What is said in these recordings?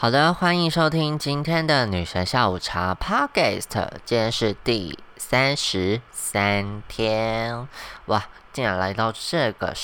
好的，欢迎收听今天的女神下午茶 Podcast。今天是第三十三天，哇，竟然来到这个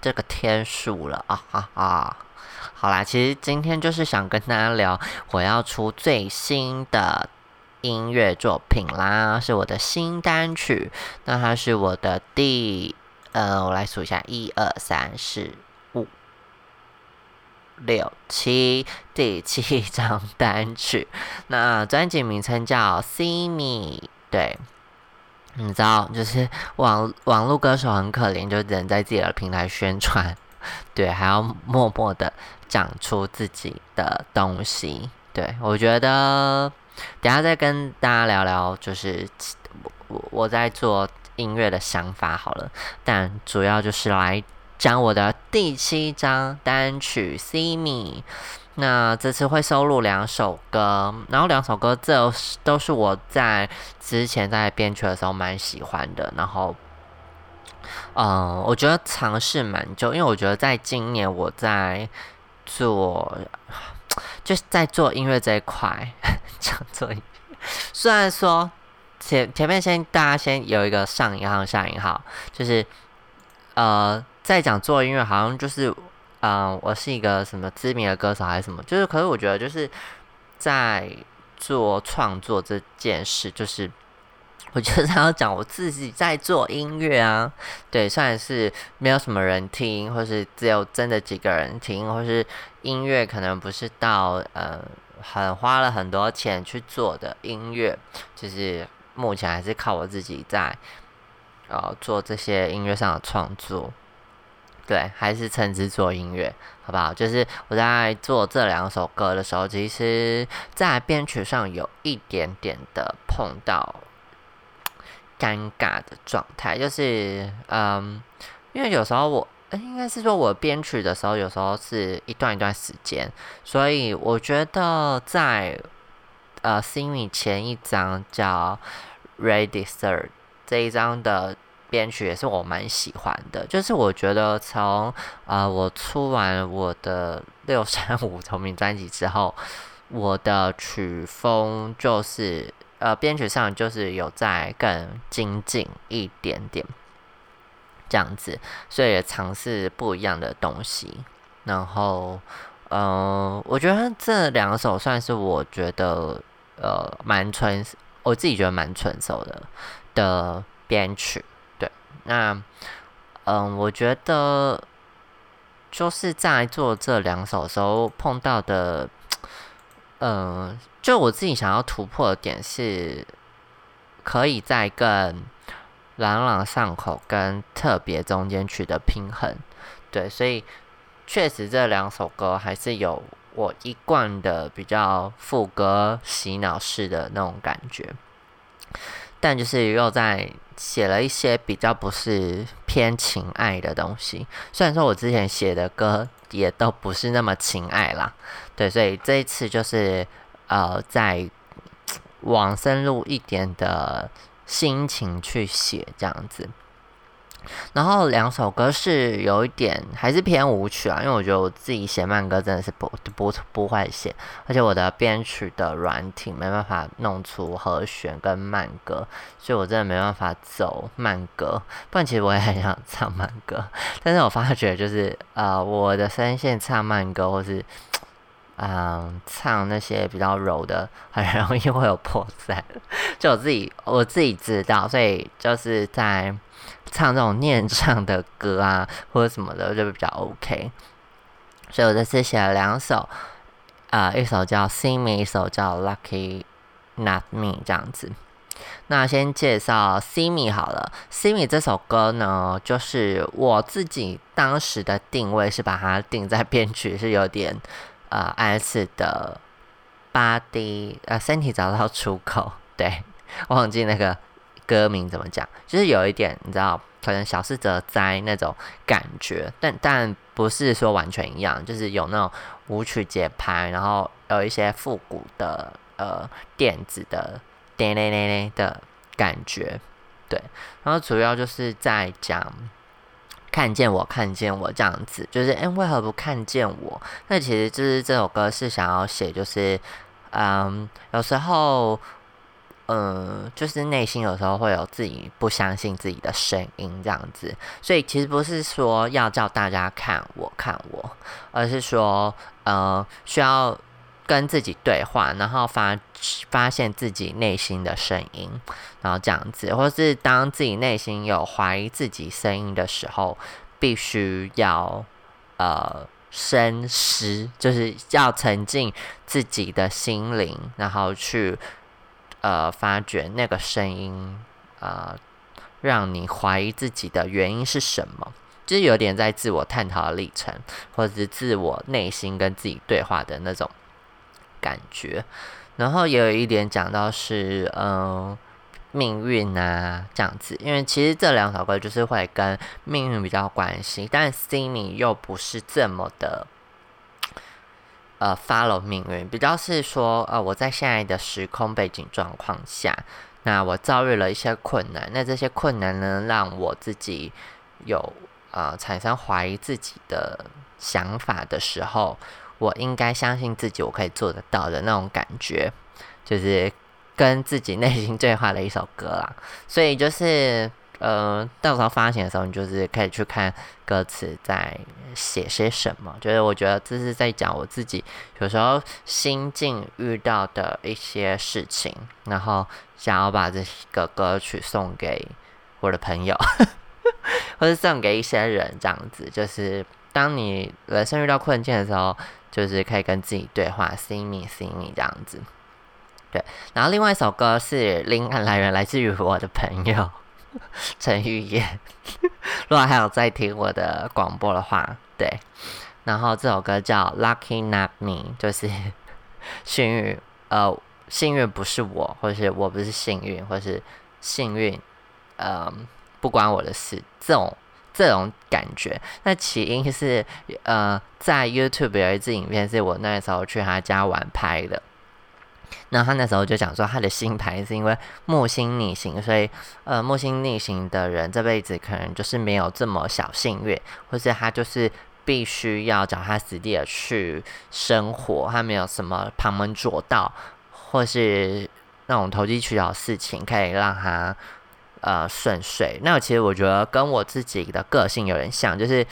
这个天数了啊哈哈！好啦，其实今天就是想跟大家聊，我要出最新的音乐作品啦，是我的新单曲。那它是我的第呃，我来数一下，一二三四。六七第七张单曲，那专辑名称叫《See Me》。对，你知道，就是网网络歌手很可怜，就只能在自己的平台宣传，对，还要默默的讲出自己的东西。对我觉得，等下再跟大家聊聊，就是我我在做音乐的想法好了，但主要就是来。讲我的第七张单曲《See Me》，那这次会收录两首歌，然后两首歌这都是我在之前在编曲的时候蛮喜欢的，然后，嗯，我觉得尝试蛮久，因为我觉得在今年我在做，就是在做音乐这一块，讲做，虽然说前前面先大家先有一个上引号下引号，就是呃。在讲做音乐，好像就是，嗯，我是一个什么知名的歌手还是什么？就是，可是我觉得就是在做创作这件事，就是 我觉得他要讲我自己在做音乐啊。对，虽然是没有什么人听，或是只有真的几个人听，或是音乐可能不是到呃很花了很多钱去做的音乐，就是目前还是靠我自己在呃做这些音乐上的创作。对，还是称之做音乐，好不好？就是我在做这两首歌的时候，其实在编曲上有一点点的碰到尴尬的状态，就是嗯，因为有时候我应该是说我编曲的时候，有时候是一段一段时间，所以我觉得在呃心里前一张叫《Ready Sir》这一张的。编曲也是我蛮喜欢的，就是我觉得从呃我出完我的六三五 同名专辑之后，我的曲风就是呃编曲上就是有在更精进一点点这样子，所以也尝试不一样的东西。然后嗯，我觉得这两首算是我觉得呃蛮纯，我自己觉得蛮纯熟的的编曲。那，嗯，我觉得就是在做这两首时候碰到的，嗯，就我自己想要突破的点是，可以在更朗朗上口跟特别中间取得平衡，对，所以确实这两首歌还是有我一贯的比较副歌洗脑式的那种感觉。但就是又在写了一些比较不是偏情爱的东西，虽然说我之前写的歌也都不是那么情爱啦，对，所以这一次就是呃，在往深入一点的心情去写这样子。然后两首歌是有一点还是偏舞曲啊，因为我觉得我自己写慢歌真的是不不不会写，而且我的编曲的软体没办法弄出和弦跟慢歌，所以我真的没办法走慢歌。不然其实我也很想唱慢歌，但是我发觉就是呃我的声线唱慢歌或是嗯唱那些比较柔的，很容易会有破绽，就我自己我自己知道，所以就是在。唱这种念唱的歌啊，或者什么的，就比较 OK。所以我这次写了两首，啊，一首叫《See Me》，一首叫《Lucky Not Me》这样子。那先介绍《See Me》好了，《See Me》这首歌呢，就是我自己当时的定位是把它定在编曲是有点呃 S 的八 D 呃身体找到出口，对，忘记那个。歌名怎么讲？就是有一点，你知道，可能小四则哉那种感觉，但但不是说完全一样，就是有那种舞曲节拍，然后有一些复古的呃电子的叮铃铃铃的感觉，对。然后主要就是在讲看见我，看见我这样子，就是哎，为何不看见我？那其实就是这首歌是想要写，就是嗯，有时候，嗯，就是内心有时候会有自己不相信自己的声音这样子，所以其实不是说要叫大家看我看我，而是说，呃，需要跟自己对话，然后发发现自己内心的声音。然后这样子，或是当自己内心有怀疑自己声音的时候，必须要呃深思，就是要沉浸自己的心灵，然后去呃发掘那个声音，呃，让你怀疑自己的原因是什么，就是有点在自我探讨的历程，或者是自我内心跟自己对话的那种感觉。然后也有一点讲到是，嗯。命运啊，这样子，因为其实这两首歌就是会跟命运比较关系，但 Simi 又不是这么的，呃，follow 命运，比较是说，呃，我在现在的时空背景状况下，那我遭遇了一些困难，那这些困难呢，让我自己有呃产生怀疑自己的想法的时候，我应该相信自己，我可以做得到的那种感觉，就是。跟自己内心对话的一首歌啦，所以就是，呃，到时候发行的时候，你就是可以去看歌词在写些什么。就是我觉得这是在讲我自己有时候心境遇到的一些事情，然后想要把这个歌曲送给我的朋友，或者送给一些人，这样子。就是当你人生遇到困境的时候，就是可以跟自己对话，see me，see me，这样子。对，然后另外一首歌是灵感来源来自于我的朋友 陈玉燕，如果还有在听我的广播的话，对，然后这首歌叫 Lucky Not Me，就是 幸运，呃，幸运不是我，或是我不是幸运，或是幸运，呃，不关我的事，这种这种感觉。那起因是，呃，在 YouTube 有一支影片是我那时候去他家玩拍的。那他那时候就讲说，他的星盘是因为木星逆行，所以呃，木星逆行的人这辈子可能就是没有这么小幸运，或是他就是必须要脚踏实地的去生活，他没有什么旁门左道，或是那种投机取巧的事情可以让他呃顺遂。那其实我觉得跟我自己的个性有点像，就是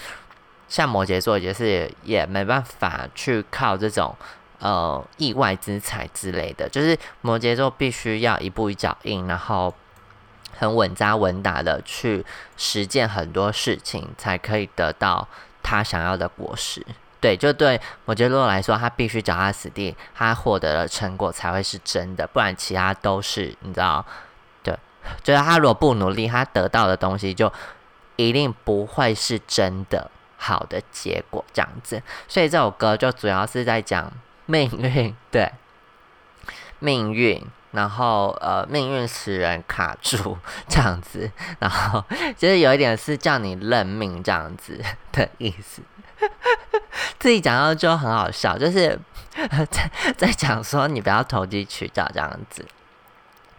像摩羯座，也是也没办法去靠这种。呃，意外之财之类的，就是摩羯座必须要一步一脚印，然后很稳扎稳打的去实践很多事情，才可以得到他想要的果实。对，就对摩羯座来说，他必须脚踏实地，他获得了成果才会是真的，不然其他都是你知道？对，就是他如果不努力，他得到的东西就一定不会是真的好的结果，这样子。所以这首歌就主要是在讲。命运对命运，然后呃，命运使人卡住这样子，然后其实有一点是叫你认命这样子的意思。自己讲到就很好笑，就是 在在讲说你不要投机取巧这样子。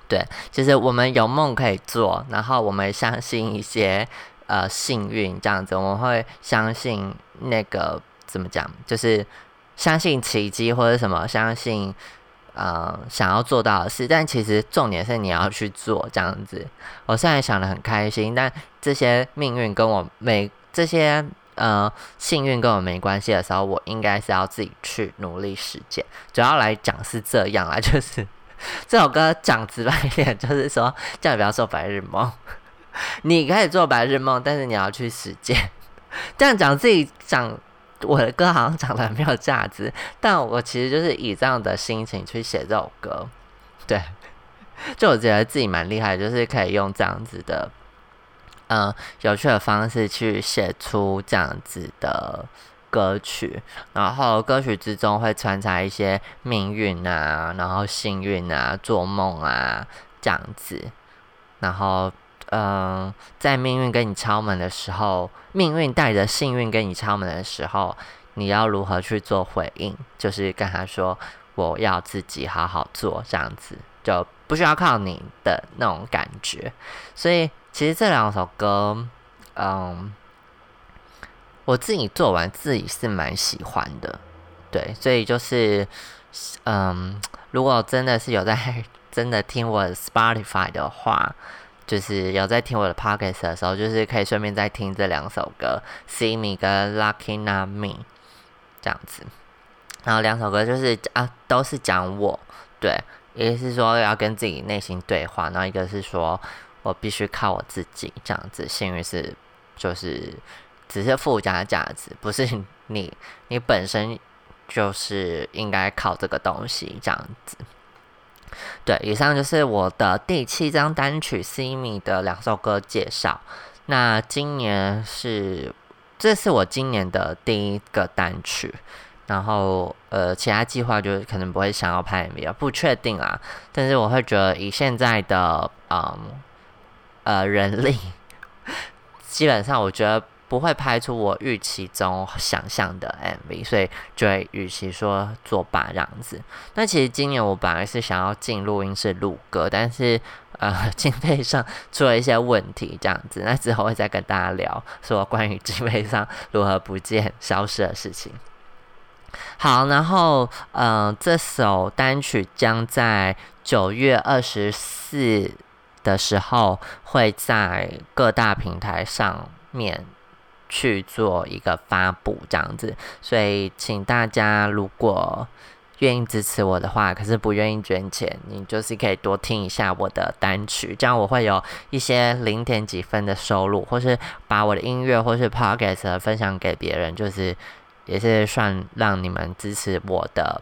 对，其实我们有梦可以做，然后我们相信一些呃幸运这样子，我们会相信那个怎么讲，就是。相信奇迹或者什么，相信呃想要做到的事，但其实重点是你要去做这样子。我虽然想的很开心，但这些命运跟我没这些呃幸运跟我没关系的时候，我应该是要自己去努力实践。主要来讲是这样啊，就是这首歌讲直白一点，就是说叫你不要做白日梦，你可以做白日梦，但是你要去实践。这样讲自己讲。我的歌好像讲的没有价值，但我其实就是以这样的心情去写这首歌，对，就我觉得自己蛮厉害，就是可以用这样子的，嗯，有趣的方式去写出这样子的歌曲，然后歌曲之中会穿插一些命运啊，然后幸运啊，做梦啊这样子，然后。嗯，在命运跟你敲门的时候，命运带着幸运跟你敲门的时候，你要如何去做回应？就是跟他说：“我要自己好好做，这样子就不需要靠你的那种感觉。”所以，其实这两首歌，嗯，我自己做完自己是蛮喜欢的，对，所以就是嗯，如果真的是有在 真的听我 Spotify 的话。就是有在听我的 podcast 的时候，就是可以顺便再听这两首歌，See Me 跟 Lucky Not Me 这样子。然后两首歌就是啊，都是讲我，对，一个是说要跟自己内心对话，然后一个是说我必须靠我自己这样子。幸运是就是只是附加价值，不是你你本身就是应该靠这个东西这样子。对，以上就是我的第七张单曲《See Me》的两首歌介绍。那今年是，这是我今年的第一个单曲。然后，呃，其他计划就是可能不会想要拍 MV，啊不确定啊。但是我会觉得，以现在的嗯呃人力，基本上我觉得。不会拍出我预期中想象的 MV，所以就会与其说作罢这样子。那其实今年我本来是想要进录音室录歌，但是呃 经费上出了一些问题这样子。那之后会再跟大家聊说关于经费上如何不见消失的事情。好，然后嗯这首单曲将在九月二十四的时候会在各大平台上面。去做一个发布这样子，所以请大家如果愿意支持我的话，可是不愿意捐钱，你就是可以多听一下我的单曲，这样我会有一些零点几分的收入，或是把我的音乐或是 podcast 分享给别人，就是也是算让你们支持我的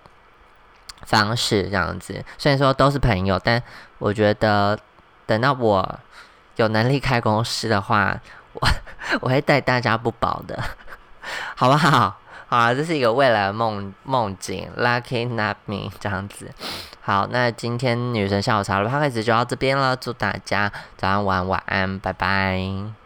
方式这样子。虽然说都是朋友，但我觉得等到我有能力开公司的话。我 我会待大家不薄的，好不好？好啊，这是一个未来的梦梦境，Lucky Not Me 这样子。好，那今天女神下午茶的 p 开始就到这边了，祝大家早上、晚、晚安，拜拜。